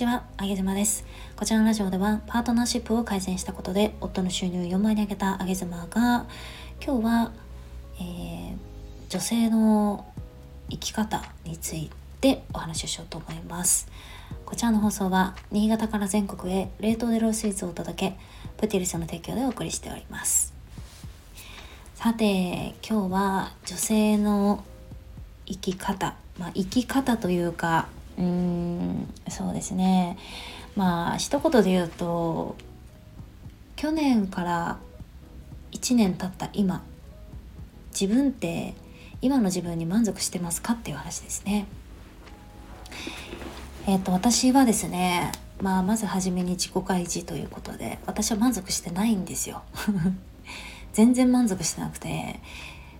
ちは、あげずまです。こちらのラジオでは、パートナーシップを改善したことで、夫の収入を4倍に上げたあげずまが、今日は、えー、女性の生き方についてお話をしようと思います。こちらの放送は、新潟から全国へ冷凍でロースイーツをお届け、プティルスの提供でお送りしております。さて、今日は女性の生き方、まあ、生き方というか、うーんそうですねまあ一言で言うと去年から1年経った今自分って今の自分に満足してますかっていう話ですね。えっ、ー、と私はですねまあまず初めに自己開示ということで私は満足してないんですよ。全然満足してなくて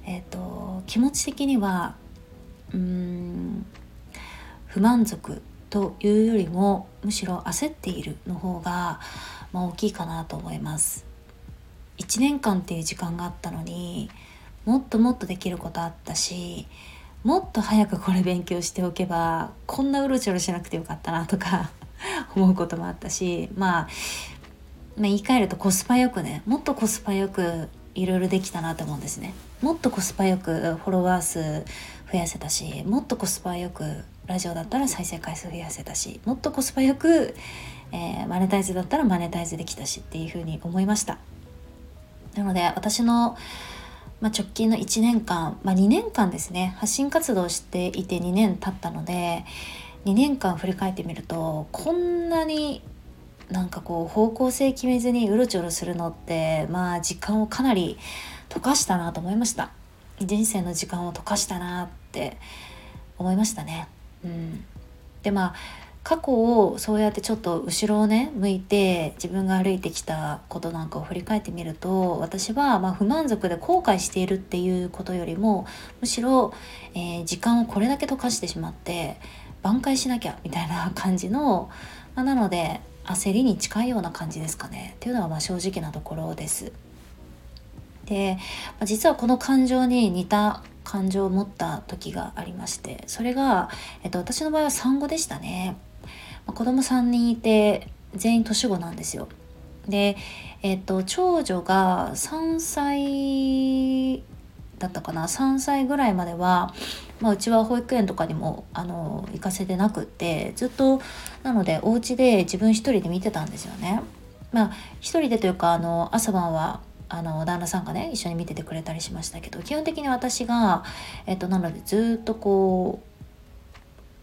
えっ、ー、と気持ち的にはうーん不満足というよりもむしろ焦っているの方が、まあ、大きいかなと思います。1年間っていう時間があったのにもっともっとできることあったしもっと早くこれ勉強しておけばこんなうろちょろしなくてよかったなとか 思うこともあったし、まあ、まあ言い換えるとコスパよくねもっとコスパよくいろいろできたなと思うんですね。もっとコスパよくフォロワー数増やせたしもっとコスパよくラジオだったら再生回数増やせたしもっとコスパよく、えー、マネタイズだったらマネタイズできたしっていうふうに思いました。なので私の、まあ、直近の1年間、まあ、2年間ですね発信活動していて2年経ったので2年間振り返ってみるとこんなになんかこう方向性決めずにうろちょろするのってまあ時間をかなり溶かしたなと思いました。人生の時間を溶かしたなって思いましたねうん、でまあ過去をそうやってちょっと後ろをね向いて自分が歩いてきたことなんかを振り返ってみると私はま不満足で後悔しているっていうことよりもむしろ、えー、時間をこれだけ溶かしてしまって挽回しなきゃみたいな感じの、まあ、なので焦りに近いような感じですかねっていうのはま正直なところです。で、実はこの感情に似た感情を持った時がありましてそれが、えっと、私の場合は産後でしたね、まあ、子供3人いて全員年子なんですよ。で、えっと、長女が3歳だったかな。3歳ぐらいまでは、まあ、うちは保育園とかにもあの行かせてなくってずっとなのでお家で自分一人で見てたんですよね。まあ一人でというかあの朝晩はあの旦那さんがね一緒に見ててくれたりしましたけど基本的に私が、えっと、なのでずっとこう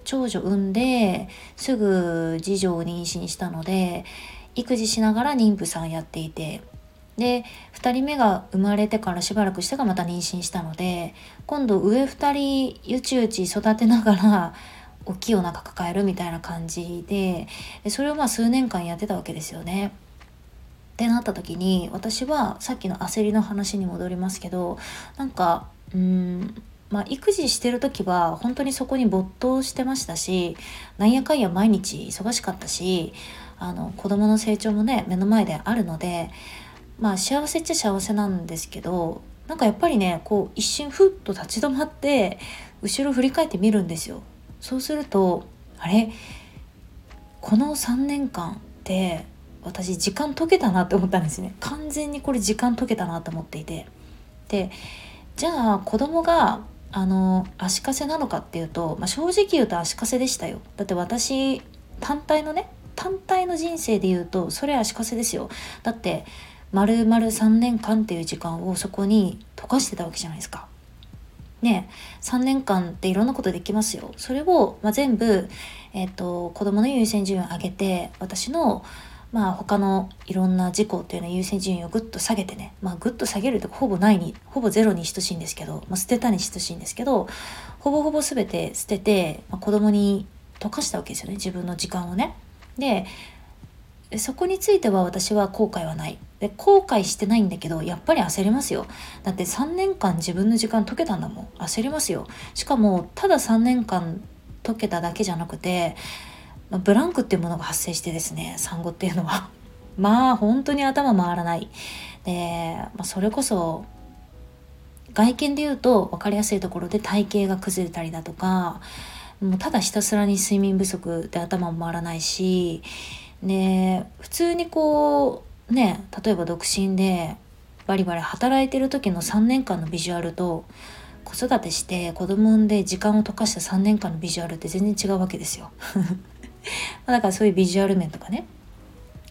長女産んですぐ次女を妊娠したので育児しながら妊婦さんやっていてで2人目が生まれてからしばらくしてからまた妊娠したので今度上2人ゆちゆち育てながら大きいお腹抱えるみたいな感じでそれをまあ数年間やってたわけですよね。ってなった時に私はさっきの焦りの話に戻りますけどなんかうんまあ、育児してる時は本当にそこに没頭してましたしなんやかんや毎日忙しかったしあの子供の成長もね目の前であるのでまあ幸せっちゃ幸せなんですけどなんかやっぱりねこう一瞬ふっと立ち止まって後ろ振り返ってみるんですよ。そうするとあれ？この3年間って私時間解けたなって思ったんですね。完全にこれ時間解けたなと思っていて。でじゃあ子供があの足かせなのかっていうと、まあ、正直言うと足かせでしたよ。だって私単体のね単体の人生で言うとそれ足かせですよ。だって丸々3年間っていう時間をそこに溶かしてたわけじゃないですか。ね3年間っていろんなことできますよ。それを、まあ、全部、えーと、と子供の優先順位を上げて私のまあ他のいろんな事項っていうのは優先順位をぐっと下げてね、まあぐっと下げるとほぼないに、ほぼゼロに等しいんですけど、まあ、捨てたに等しいんですけど、ほぼほぼ全て捨てて、まあ、子供に溶かしたわけですよね、自分の時間をね。で、そこについては私は後悔はない。で、後悔してないんだけど、やっぱり焦りますよ。だって3年間自分の時間解けたんだもん。焦りますよ。しかも、ただ3年間解けただけじゃなくて、まあ、ブランクっていうものが発生してですね産後っていうのは。まあ本当に頭回らない。で、まあ、それこそ外見で言うと分かりやすいところで体型が崩れたりだとかもうただひたすらに睡眠不足で頭も回らないしね普通にこうね例えば独身でバリバリ働いてる時の3年間のビジュアルと子育てして子供産んで時間を溶かした3年間のビジュアルって全然違うわけですよ。だからそういうビジュアル面とかね。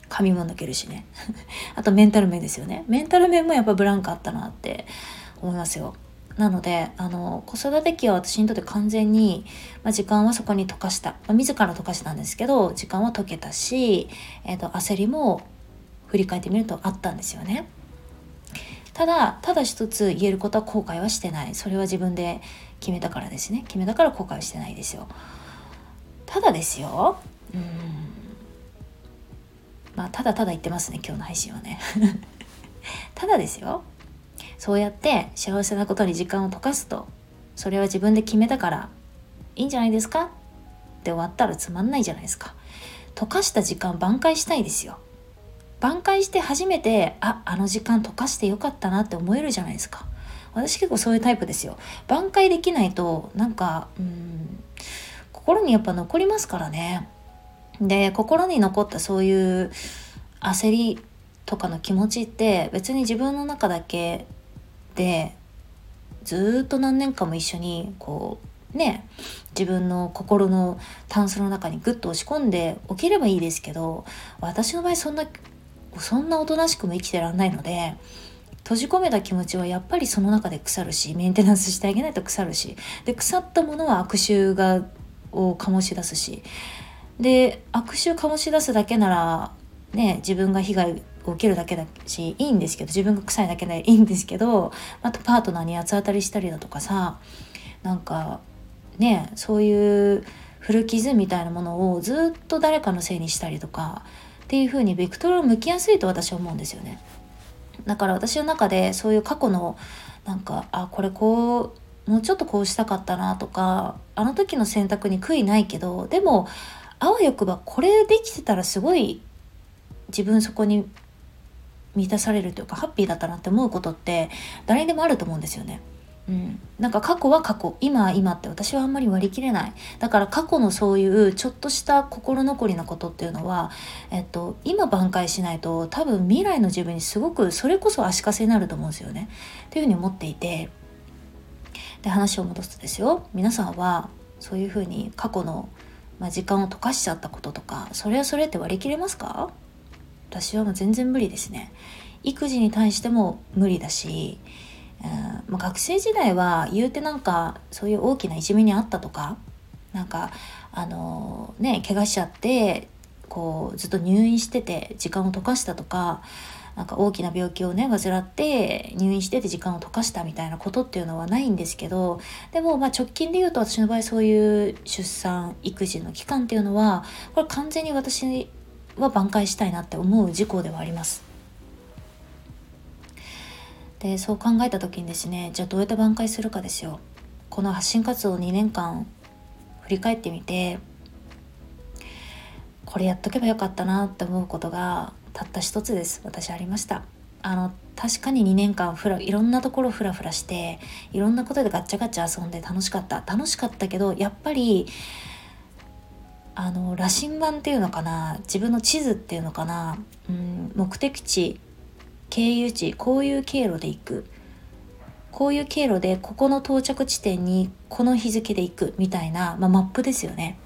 髪も抜けるしね。あとメンタル面ですよね。メンタル面もやっぱブランクあったなって思いますよ。なのであの子育て期は私にとって完全に、まあ、時間はそこに溶かした、まあ、自ら溶かしたんですけど時間は溶けたし、えーと、焦りも振り返ってみるとあったんですよね。ただただ一つ言えることは後悔はしてない。それは自分で決めたからですね。決めたから後悔はしてないですよ。ただですよ。うん。まあただただ言ってますね今日の配信はね。ただですよ。そうやって幸せなことに時間を溶かすとそれは自分で決めたからいいんじゃないですか？って終わったらつまんないじゃないですか。溶かした時間挽回したいですよ。挽回して初めてああの時間溶かしてよかったなって思えるじゃないですか。私結構そういうタイプですよ。挽回できないとなんかうん心にやっぱ残りますからね。で心に残ったそういう焦りとかの気持ちって別に自分の中だけでずっと何年間も一緒にこうね自分の心のタンスの中にグッと押し込んでおければいいですけど私の場合そんなそんなおとなしくも生きてらんないので閉じ込めた気持ちはやっぱりその中で腐るしメンテナンスしてあげないと腐るしで腐ったものは悪臭がを醸し出すしで悪臭醸し出すだけならね自分が被害を受けるだけだしいいんですけど自分が臭いだけでいいんですけどあとパートナーに八つ当たりしたりだとかさなんかねそういう古傷みたいなものをずっと誰かのせいにしたりとかっていう風にベクトルを向きやすいと私は思うんですよね。だから私の中でそういう過去のなんかあこれこうもうちょっとこうしたかったなとかあの時の選択に悔いないけどでもあわよくばこれできてたらすごい自分そこに満たされるというかハッピーだったなって思うことって誰にでもあると思うんですよね。うん、なんか過去は過去今は今って私はあんまり割り切れない。だから過去のそういうちょっとした心残りなことっていうのは、えっと、今挽回しないと多分未来の自分にすごくそれこそ足かせになると思うんですよね。っていうふうに思っていて。で話を戻すとですよ。皆さんはそういうふうに過去の、まあ、時間を溶かしちゃったこととかそれはそれって割り切れますか？私はもう全然無理ですね。育児に対しても無理だし、うんまあ、学生時代は言うてなんかそういう大きないじめにあったとかなんかあのー、ね怪我しちゃってこうずっと入院してて時間を溶かしたとかなんか大きな病気をね患って入院してて時間を溶かしたみたいなことっていうのはないんですけどでもまあ直近で言うと私の場合そういう出産育児の期間っていうのはこれ完全に私は挽回したいなって思う事項ではあります。でそう考えた時にですねじゃあどうやって挽回するかですよ。この発信活動2年間振り返ってみてこれやっとけばよかったなって思うことがたった一つです。私ありました。あの確かに2年間ふらいろんなところフラフラしていろんなことでガッチャガチャ遊んで楽しかった。楽しかったけどやっぱりあの羅針盤っていうのかな自分の地図っていうのかな、うん、目的地経由地こういう経路で行く。こういう経路でここの到着地点にこの日付で行くみたいな、まあ、マップですよね。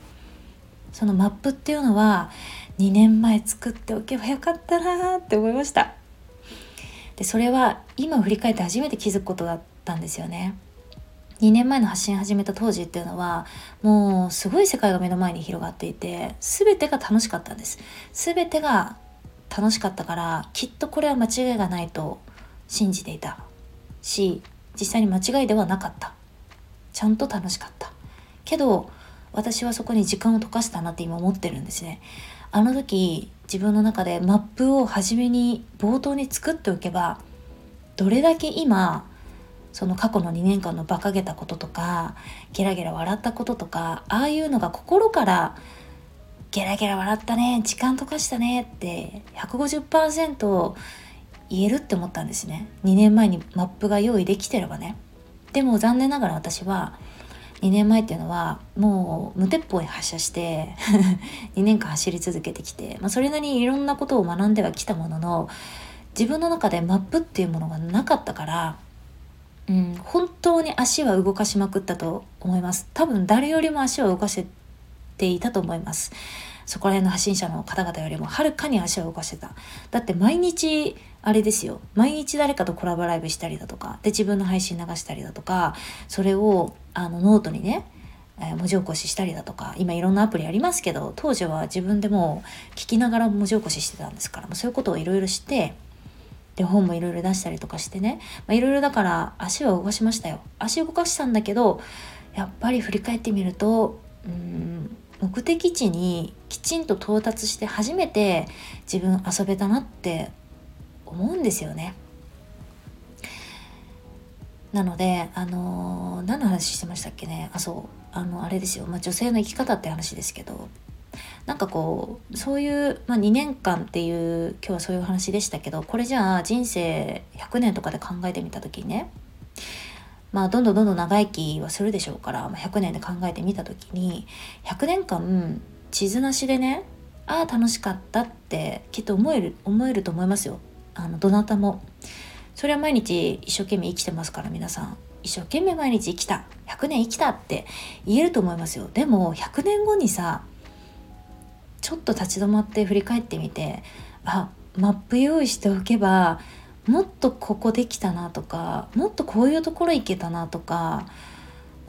そのマップっていうのは2年前作っておけばよかったなって思いました。でそれは今振り返って初めて気づくことだったんですよね。2年前の発信始めた当時っていうのはもうすごい世界が目の前に広がっていて全てが楽しかったんです。全てが楽しかったからきっとこれは間違いがないと信じていた。し実際に間違いではなかった。ちゃんと楽しかった。けど私はそこに時間を溶かしたなって今思ってるんですね。あの時自分の中でマップを初めに冒頭に作っておけばどれだけ今その過去の2年間の馬鹿げたこととかゲラゲラ笑ったこととかああいうのが心からゲラゲラ笑ったね時間溶かしたねって150%言えるって思ったんですね。2年前にマップが用意できてればね。でも残念ながら私は2年前っていうのはもう無鉄砲に発射して 2年間走り続けてきて、まあ、それなりにいろんなことを学んではきたものの自分の中でマップっていうものがなかったから、うん、本当に足は動かしまくったと思います。多分誰よりも足を動かしていたと思います。そこら辺の発信者の方々よりもはるかに足を動かしてた。だって毎日あれですよ。毎日誰かとコラボライブしたりだとか。で自分の配信流したりだとか。それをあのノートにねえ文字起こししたりだとか。今いろんなアプリありますけど当時は自分でも聞きながら文字起こししてたんですから。そういうことをいろいろしてで本もいろいろ出したりとかしてね。いろいろだから足は動かしましたよ。足動かしたんだけどやっぱり振り返ってみるとうん目的地にきちんと到達して初めて自分遊べたなって思うんですよね。なのであのー、何の話してましたっけね？あそう。あのあれですよ、まあ、女性の生き方って話ですけど。なんかこうそういう、まあ、2年間っていう今日はそういう話でしたけどこれじゃあ人生100年とかで考えてみた時にねまあどんどんどんどん長生きはするでしょうから、まあ、100年で考えてみた時に100年間地図なしでねああ楽しかったってきっと思える思えると思いますよ。あのどなたも。それは毎日一生懸命生きてますから皆さん。一生懸命毎日生きた。100年生きたって言えると思いますよ。でも100年後にさちょっと立ち止まって振り返ってみてあマップ用意しておけばもっとここできたなとかもっとこういうところ行けたなとか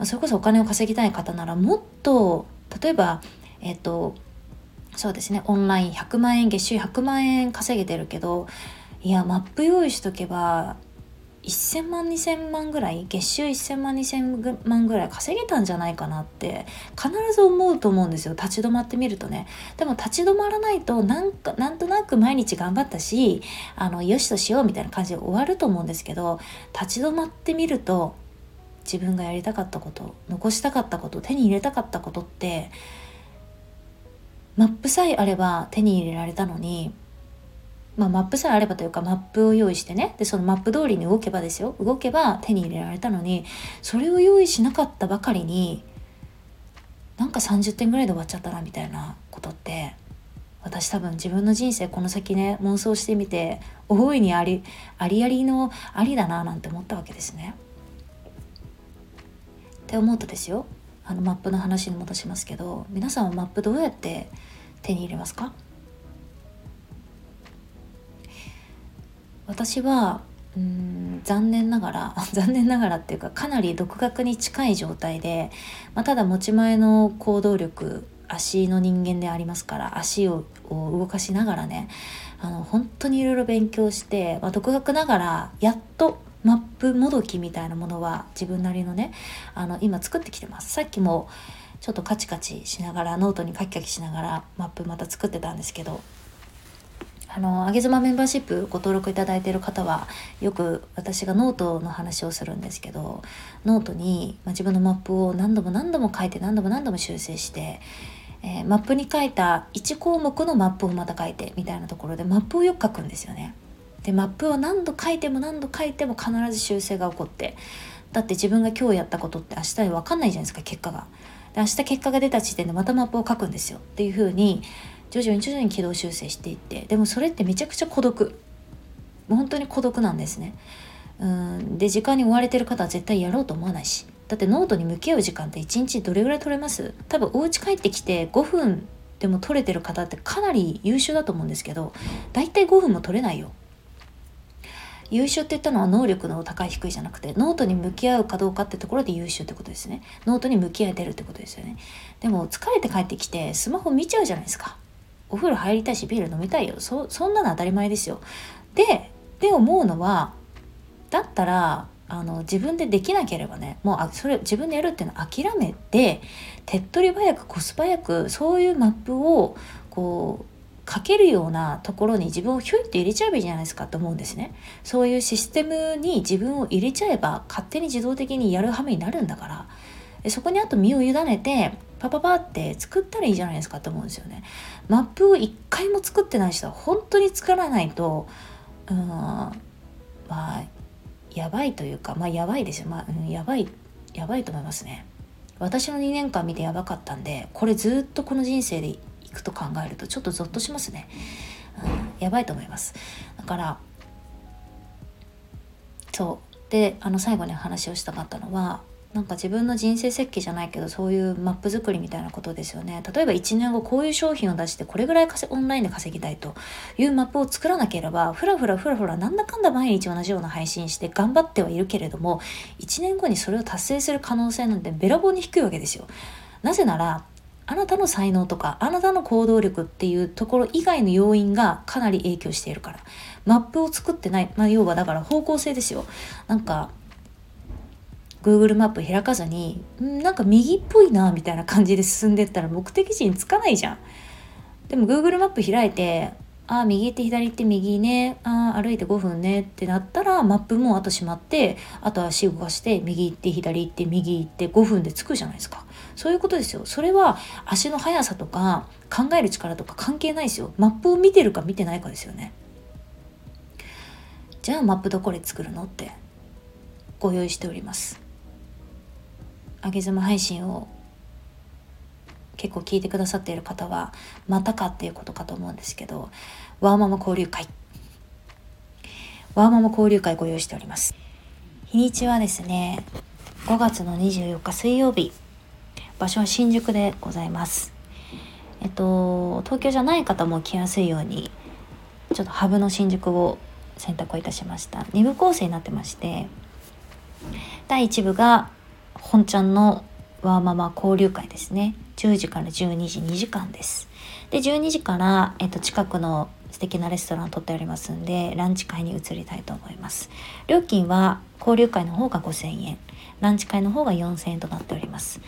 それこそお金を稼ぎたい方ならもっと例えばえっ、とそうですねオンライン100万円月収100万円稼げてるけどいやマップ用意しとけば1000万2000万ぐらい月収1000万2000万ぐらい稼げたんじゃないかなって必ず思うと思うんですよ。立ち止まってみるとね。でも立ち止まらないとなんかなんとなく毎日頑張ったしあのよしとしようみたいな感じで終わると思うんですけど立ち止まってみると自分がやりたかったこと残したかったこと手に入れたかったことってマップさえあれば手に入れられたのにまあ、マップさえあればというかマップを用意してね。でそのマップ通りに動けばですよ。動けば手に入れられたのにそれを用意しなかったばかりになんか30点ぐらいで終わっちゃったなみたいなことって私多分自分の人生この先ね妄想してみて大いにありありありのありだななんて思ったわけですね。って思うとですよ。あのマップの話に戻しますけど皆さんはマップどうやって手に入れますか？私はうん残念ながら 残念ながらっていうかかなり独学に近い状態で、まあ、ただ持ち前の行動力足の人間でありますから足を動かしながらねあの本当にいろいろ勉強して、まあ、独学ながらやっとマップもどきみたいなものは自分なりのねあの今作ってきてます。さっきもちょっとカチカチしながらノートにカキカキしながらマップまた作ってたんですけどあの、あげ妻メンバーシップご登録いただいている方は、よく私がノートの話をするんですけど、ノートに、ま、自分のマップを何度も何度も書いて何度も何度も修正して、えー、マップに書いた1項目のマップをまた書いてみたいなところでマップをよく書くんですよね。で、マップを何度書いても何度書いても必ず修正が起こって、だって自分が今日やったことって明日に分かんないじゃないですか、結果が。で、明日結果が出た時点でまたマップを書くんですよ。っていう風に、徐々に徐々に軌道修正していってでもそれってめちゃくちゃ孤独。本当に孤独なんですね。うん。で時間に追われてる方は絶対やろうと思わないし。だってノートに向き合う時間って1日どれぐらい取れます？多分お家帰ってきて5分でも取れてる方ってかなり優秀だと思うんですけど大体5分も取れないよ。優秀って言ったのは能力の高い低いじゃなくてノートに向き合うかどうかってところで優秀ってことですね。ノートに向き合えてるってことですよね。でも疲れて帰ってきてスマホ見ちゃうじゃないですか。お風呂入りたいしビール飲みたいよ。そそんなの当たり前ですよ。でで思うのはだったらあの自分でできなければねもうあそれ自分でやるっていうのを諦めて手っ取り早くコスパ早くそういうマップをこう書けるようなところに自分をひょいって入れちゃえばいいじゃないですかと思うんですね。そういうシステムに自分を入れちゃえば勝手に自動的にやるはめになるんだから。そこにあと身を委ねてパパパって作ったらいいじゃないですかって思うんですよね。マップを一回も作ってない人は本当に作らないと、うん、まあ、やばいというか、まあ、やばいですよ。まあ、うん、やばい、やばいと思いますね。私の2年間見てやばかったんでこれずっとこの人生でいくと考えるとちょっとゾッとしますね、うん、やばいと思いますだからそうであの最後に話をしたかったのはなんか自分の人生設計じゃないけどそういうマップ作りみたいなことですよね。例えば1年後こういう商品を出してこれぐらいオンラインで稼ぎたいというマップを作らなければふらふらふらふらなんだかんだ毎日同じような配信して頑張ってはいるけれども1年後にそれを達成する可能性なんてべらぼうに低いわけですよ。なぜならあなたの才能とかあなたの行動力っていうところ以外の要因がかなり影響しているから。マップを作ってない、まあ、要はだから方向性ですよ。なんか Google マップ開かずになんか右っぽいなみたいな感じで進んでったら目的地に着かないじゃん。でも Google マップ開いてああ右行って左行って右ねああ歩いて5分ねってなったらマップもあと閉まってあと足動かして右行って左行って右行って5分で着くじゃないですか。そういうことですよ。それは足の速さとか考える力とか関係ないですよ。マップを見てるか見てないかですよね。じゃあマップどこで作るのってご用意しております。上げ妻配信を結構聞いてくださっている方はまたかっていうことかと思うんですけどワーママ交流会。ワーママ交流会ご用意しております。日にちはですね5月の24日水曜日。場所は新宿でございます。えっと東京じゃない方も来やすいようにちょっとハブの新宿を選択をいたしました。2部構成になってまして第1部が本ちゃんのワーママ交流会ですね。10時から12時2時間です。で12時から、えっと、近くの素敵なレストランを取っておりますんでランチ会に移りたいと思います。料金は交流会の方が5000円。ランチ会の方が4000円となっております、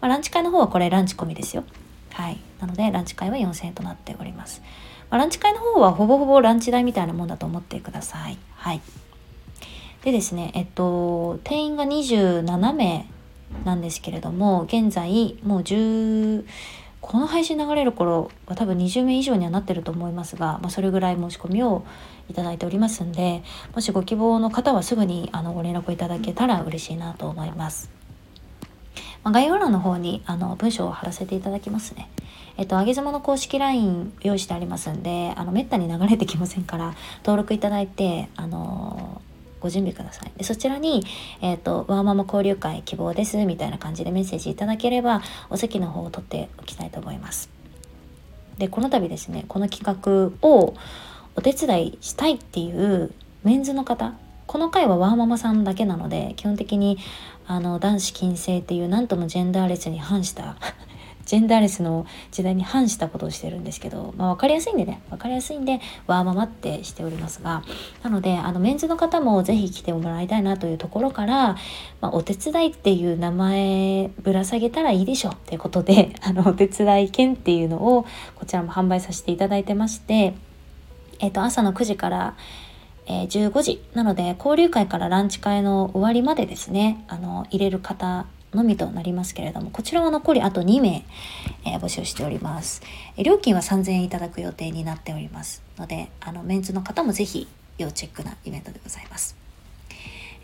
まあ、ランチ会の方はこれランチ込みですよ。はい。なのでランチ会は4000円となっております。まあ、ランチ会の方はほぼほぼランチ代みたいなもんだと思ってください。はい。でですね、えっと、定員が27名なんですけれども、現在もう10、この配信流れる頃は多分20名以上にはなってると思いますが、まあ、それぐらい申し込みをいただいておりますんで、もしご希望の方はすぐにあのご連絡いただけたら嬉しいなと思います。まあ、概要欄の方にあの文章を貼らせていただきますね。えっと、あげ妻の公式 LINE 用意してありますんで、あの、めったに流れてきませんから、登録いただいて、あのご準備ください。でそちらに、えっ、と、ワーママ交流会希望です、みたいな感じでメッセージいただければ、お席の方を取っておきたいと思います。で、この度ですね、この企画をお手伝いしたいっていうメンズの方、この回はワーママさんだけなので、基本的にあの男子禁制っていう何ともジェンダーレスに反したジェンダーレスの時代に反したことをしてるんですけど、まあ、分かりやすいんでね分かりやすいんでワーママってしておりますがなのであのメンズの方も是非来てもらいたいなというところから、まあ、お手伝いっていう名前ぶら下げたらいいでしょっていうことで あのお手伝い券っていうのをこちらも販売させていただいてまして、えっ、ー、と朝の9時からえー、15時なので交流会からランチ会の終わりまでですねあの入れる方のみとなりますけれども、こちらは残りあと2名、えー、募集しております。え料金は3000円いただく予定になっておりますので、あの、メンズの方もぜひ要チェックなイベントでございます。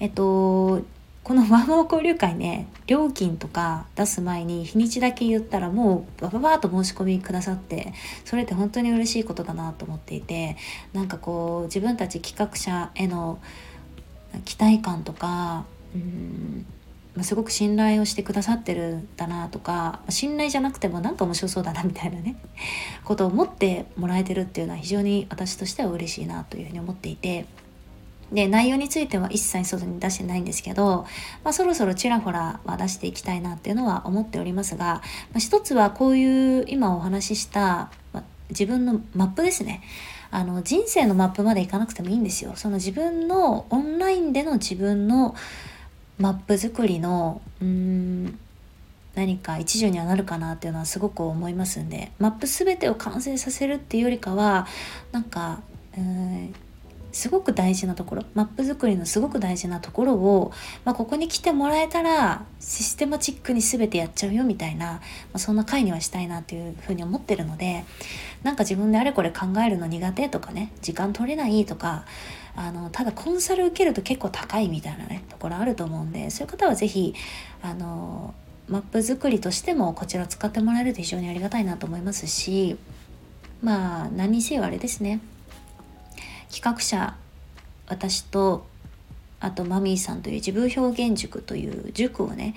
えっと、このワンモー交流会ね、料金とか出す前に日にちだけ言ったらもうバババーと申し込みくださって、それって本当に嬉しいことだなと思っていて、なんかこう自分たち企画者への期待感とか、うんすごく信頼をしてくださってるんだなとか信頼じゃなくてもなんか面白そうだなみたいなね ことを思ってもらえてるっていうのは非常に私としては嬉しいなというふうに思っていてで内容については一切外に出してないんですけど、まあ、そろそろちらほらは出していきたいなっていうのは思っておりますが、まあ、一つはこういう今お話しした、まあ、自分のマップですね。あの人生のマップまでいかなくてもいいんですよ。その自分のオンラインでの自分のマップ作りのうん何か一助にはなるかなっていうのはすごく思いますんでマップ全てを完成させるっていうよりかはなんかうんすごく大事なところマップ作りのすごく大事なところを、まあ、ここに来てもらえたらシステマチックに全てやっちゃうよみたいな、まあ、そんな回にはしたいなっていうふうに思ってるのでなんか自分であれこれ考えるの苦手とかね時間取れないとかあのただコンサル受けると結構高いみたいなねところあると思うんでそういう方は是非あのマップ作りとしてもこちら使ってもらえると非常にありがたいなと思いますしまあ何にせよあれですね。企画者私とあとマミーさんという自分表現塾という塾をね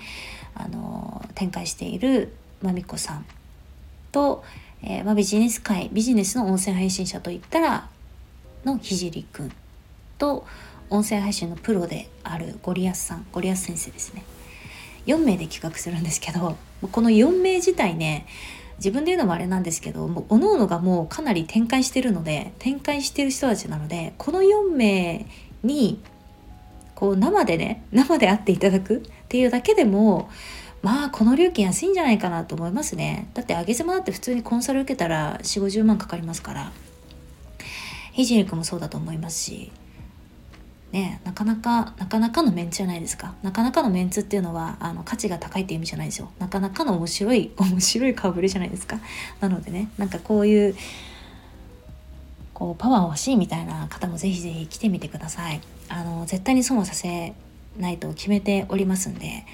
あの展開しているまみこさんと、えー、まあ、ビジネス界ビジネスの音声配信者といったらのひじりくんと音声配信のプロであるゴリアスさんゴリアス先生ですね。4名で企画するんですけどこの4名自体ね自分で言うのもあれなんですけどもう各々がもうかなり展開してるので展開してる人たちなのでこの4名にこう生でね生で会っていただくっていうだけでもまあこの料金安いんじゃないかなと思いますね。だって上げ妻だって普通にコンサル受けたら4 5 0万かかりますから。ひじりくんもそうだと思いますし。ねなかなかなかなかのメンツじゃないですか。なかなかのメンツっていうのはあの価値が高いっていう意味じゃないですよ。なかなかの面白い 面白い顔ぶれじゃないですか。なのでねなんかこういうこうパワー欲しいみたいな方もぜひぜひ来てみてください。あの絶対に損をさせないと決めておりますんで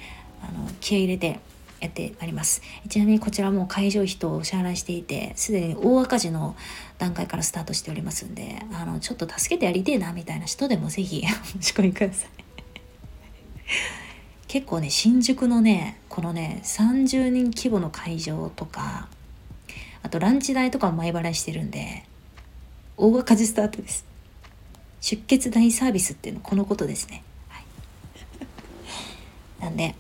あの気合い入れてやってまいります。ちなみにこちらも会場費とお支払いしていてすでに大赤字の段階からスタートしておりますんであのちょっと助けてやりてえなみたいな人でもぜひ お仕込みください。結構ね新宿のねこのね30人規模の会場とかあとランチ代とかも前払いしてるんで大赤字スタートです。出血大サービスっていうのこのことですね、はい、なんで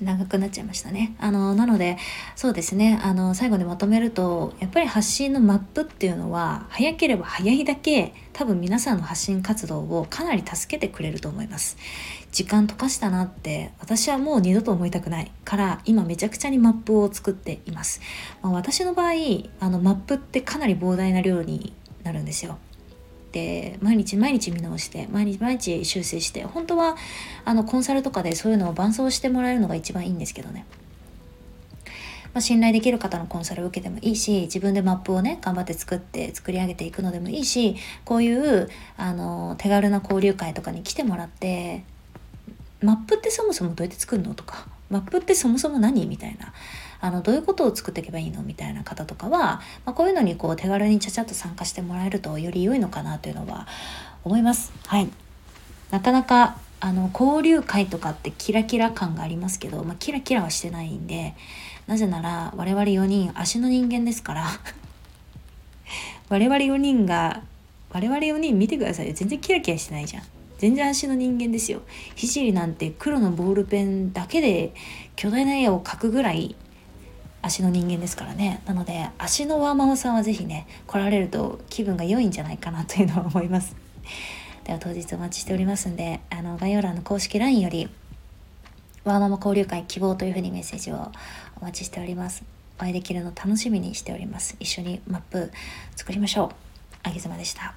長くなっちゃいましたね。あのなのでそうですねあの最後にまとめるとやっぱり発信のマップっていうのは早ければ早いだけ多分皆さんの発信活動をかなり助けてくれると思います。時間溶かしたなって私はもう二度と思いたくないから今めちゃくちゃにマップを作っています。まあ、私の場合あのマップってかなり膨大な量になるんですよ。て毎日毎日見直して毎日毎日修正して本当はあのコンサルとかでそういうのを伴走してもらえるのが一番いいんですけどね。まあ、信頼できる方のコンサルを受けてもいいし自分でマップをね頑張って作って作り上げていくのでもいいしこういうあの手軽な交流会とかに来てもらってマップってそもそもどうやって作るのとかマップってそもそも何みたいなあのどういうことを作っていけばいいの？みたいな方とかは、まあ、こういうのにこう手軽にちゃちゃっと参加してもらえるとより良いのかなというのは思います。はい、なかなかあの交流会とかってキラキラ感がありますけど、まあ、キラキラはしてないんでなぜなら我々4人足の人間ですから 我々4人が我々4人見てくださいよ。全然キラキラしてないじゃん。全然足の人間ですよ。聖なんて黒のボールペンだけで巨大な絵を描くぐらい足の人間ですからね。なので足のワーマンさんは是非ね来られると気分が良いんじゃないかなというのは思います。では当日お待ちしておりますんであの概要欄の公式 LINE よりワーママ交流会希望というふうにメッセージをお待ちしております。お会いできるの楽しみにしております。一緒にマップ作りましょう。あげずまでした。